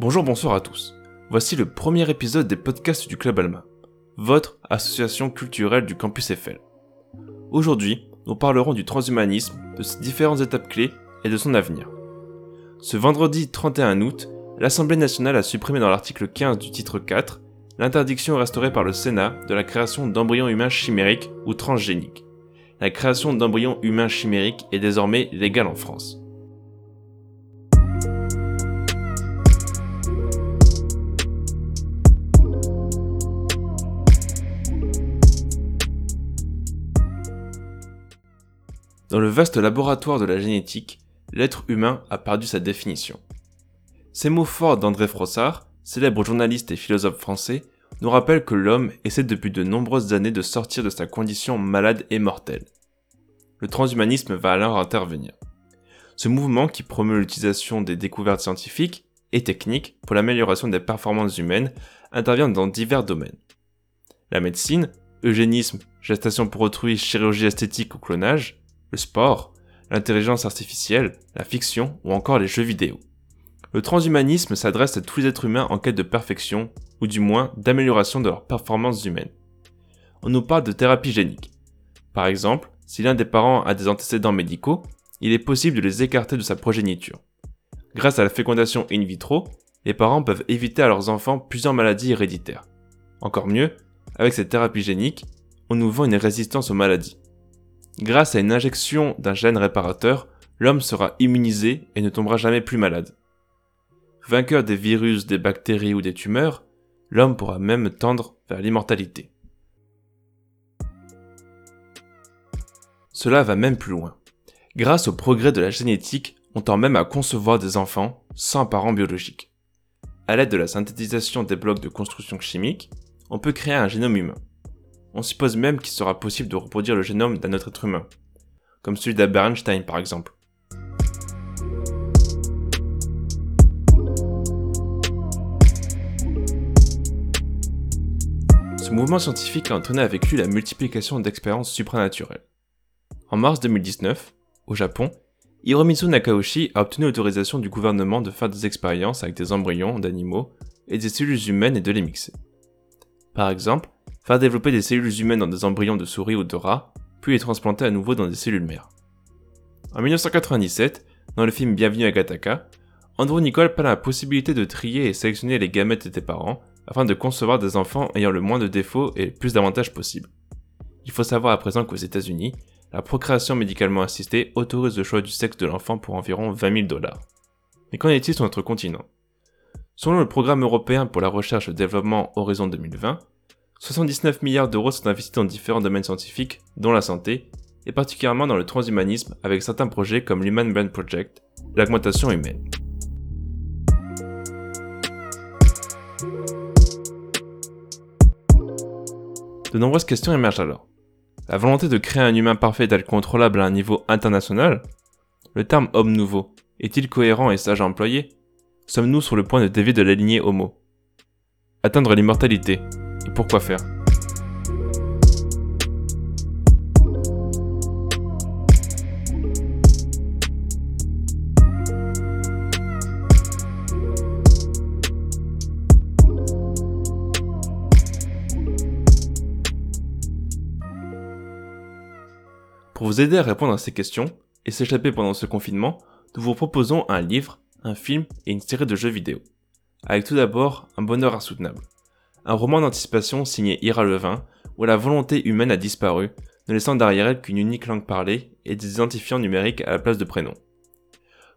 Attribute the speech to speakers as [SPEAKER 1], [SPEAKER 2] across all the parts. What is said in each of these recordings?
[SPEAKER 1] Bonjour, bonsoir à tous. Voici le premier épisode des podcasts du Club Alma, votre association culturelle du campus Eiffel. Aujourd'hui, nous parlerons du transhumanisme, de ses différentes étapes clés et de son avenir. Ce vendredi 31 août, l'Assemblée nationale a supprimé dans l'article 15 du titre 4 l'interdiction restaurée par le Sénat de la création d'embryons humains chimériques ou transgéniques. La création d'embryons humains chimériques est désormais légale en France. Dans le vaste laboratoire de la génétique, l'être humain a perdu sa définition. Ces mots forts d'André Frossard, célèbre journaliste et philosophe français, nous rappellent que l'homme essaie depuis de nombreuses années de sortir de sa condition malade et mortelle. Le transhumanisme va alors intervenir. Ce mouvement qui promeut l'utilisation des découvertes scientifiques et techniques pour l'amélioration des performances humaines intervient dans divers domaines. La médecine, eugénisme, gestation pour autrui, chirurgie esthétique ou clonage, le sport, l'intelligence artificielle, la fiction ou encore les jeux vidéo. Le transhumanisme s'adresse à tous les êtres humains en quête de perfection, ou du moins d'amélioration de leurs performances humaines. On nous parle de thérapie génique. Par exemple, si l'un des parents a des antécédents médicaux, il est possible de les écarter de sa progéniture. Grâce à la fécondation in vitro, les parents peuvent éviter à leurs enfants plusieurs maladies héréditaires. Encore mieux, avec cette thérapie génique, on nous vend une résistance aux maladies. Grâce à une injection d'un gène réparateur, l'homme sera immunisé et ne tombera jamais plus malade. Vainqueur des virus, des bactéries ou des tumeurs, l'homme pourra même tendre vers l'immortalité. Cela va même plus loin. Grâce au progrès de la génétique, on tend même à concevoir des enfants sans parents biologiques. À l'aide de la synthétisation des blocs de construction chimique, on peut créer un génome humain. On suppose même qu'il sera possible de reproduire le génome d'un autre être humain, comme celui d'Albert Einstein par exemple. Ce mouvement scientifique a entraîné avec lui la multiplication d'expériences supranaturelles. En mars 2019, au Japon, Hiromitsu Nakaoshi a obtenu l'autorisation du gouvernement de faire des expériences avec des embryons d'animaux et des cellules humaines et de les mixer. Par exemple, faire développer des cellules humaines dans des embryons de souris ou de rats, puis les transplanter à nouveau dans des cellules mères. En 1997, dans le film Bienvenue à Gataka, Andrew Nicole parle la possibilité de trier et sélectionner les gamètes de tes parents afin de concevoir des enfants ayant le moins de défauts et le plus d'avantages possible. Il faut savoir à présent qu'aux États-Unis, la procréation médicalement assistée autorise le choix du sexe de l'enfant pour environ 20 000 dollars. Mais qu'en est-il sur notre continent? Selon le programme européen pour la recherche et le développement Horizon 2020, 79 milliards d'euros sont investis dans différents domaines scientifiques, dont la santé, et particulièrement dans le transhumanisme avec certains projets comme l'Human Brain Project, l'augmentation humaine. De nombreuses questions émergent alors. La volonté de créer un humain parfait tel contrôlable à un niveau international? Le terme homme nouveau est-il cohérent et sage à employer? Sommes-nous sur le point de dévier de la lignée Homo? Atteindre l'immortalité et pourquoi faire Pour vous aider à répondre à ces questions et s'échapper pendant ce confinement, nous vous proposons un livre, un film et une série de jeux vidéo. Avec tout d'abord Un bonheur insoutenable un roman d'anticipation signé Ira Levin, où la volonté humaine a disparu, ne laissant derrière elle qu'une unique langue parlée et des identifiants numériques à la place de prénoms.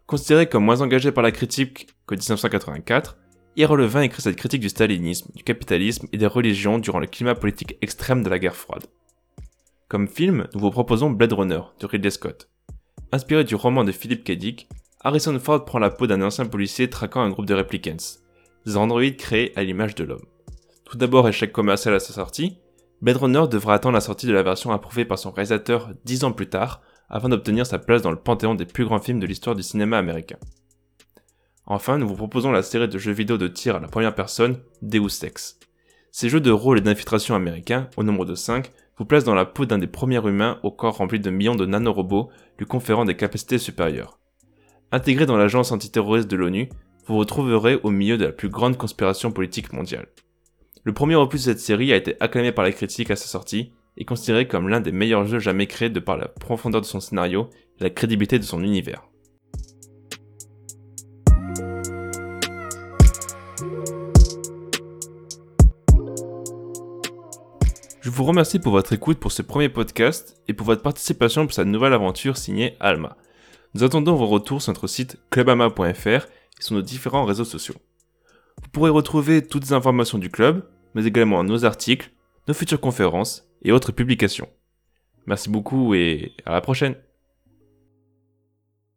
[SPEAKER 1] Considéré comme moins engagé par la critique qu'en 1984, Ira Levin écrit cette critique du stalinisme, du capitalisme et des religions durant le climat politique extrême de la guerre froide. Comme film, nous vous proposons Blade Runner de Ridley Scott. Inspiré du roman de Philip K. Dick, Harrison Ford prend la peau d'un ancien policier traquant un groupe de replicants, des androïdes créés à l'image de l'homme. Tout d'abord échec commercial à sa sortie, Blade Runner devra attendre la sortie de la version approuvée par son réalisateur dix ans plus tard afin d'obtenir sa place dans le panthéon des plus grands films de l'histoire du cinéma américain. Enfin, nous vous proposons la série de jeux vidéo de tir à la première personne, Deus Ex. Ces jeux de rôle et d'infiltration américains, au nombre de 5, vous placent dans la peau d'un des premiers humains au corps rempli de millions de nanorobots lui conférant des capacités supérieures. Intégré dans l'agence antiterroriste de l'ONU, vous retrouverez au milieu de la plus grande conspiration politique mondiale. Le premier opus de cette série a été acclamé par la critique à sa sortie et considéré comme l'un des meilleurs jeux jamais créés de par la profondeur de son scénario et la crédibilité de son univers. Je vous remercie pour votre écoute pour ce premier podcast et pour votre participation pour cette nouvelle aventure signée Alma. Nous attendons vos retours sur notre site clubama.fr et sur nos différents réseaux sociaux. Vous pourrez retrouver toutes les informations du club, mais également nos articles, nos futures conférences et autres publications. Merci beaucoup et à la prochaine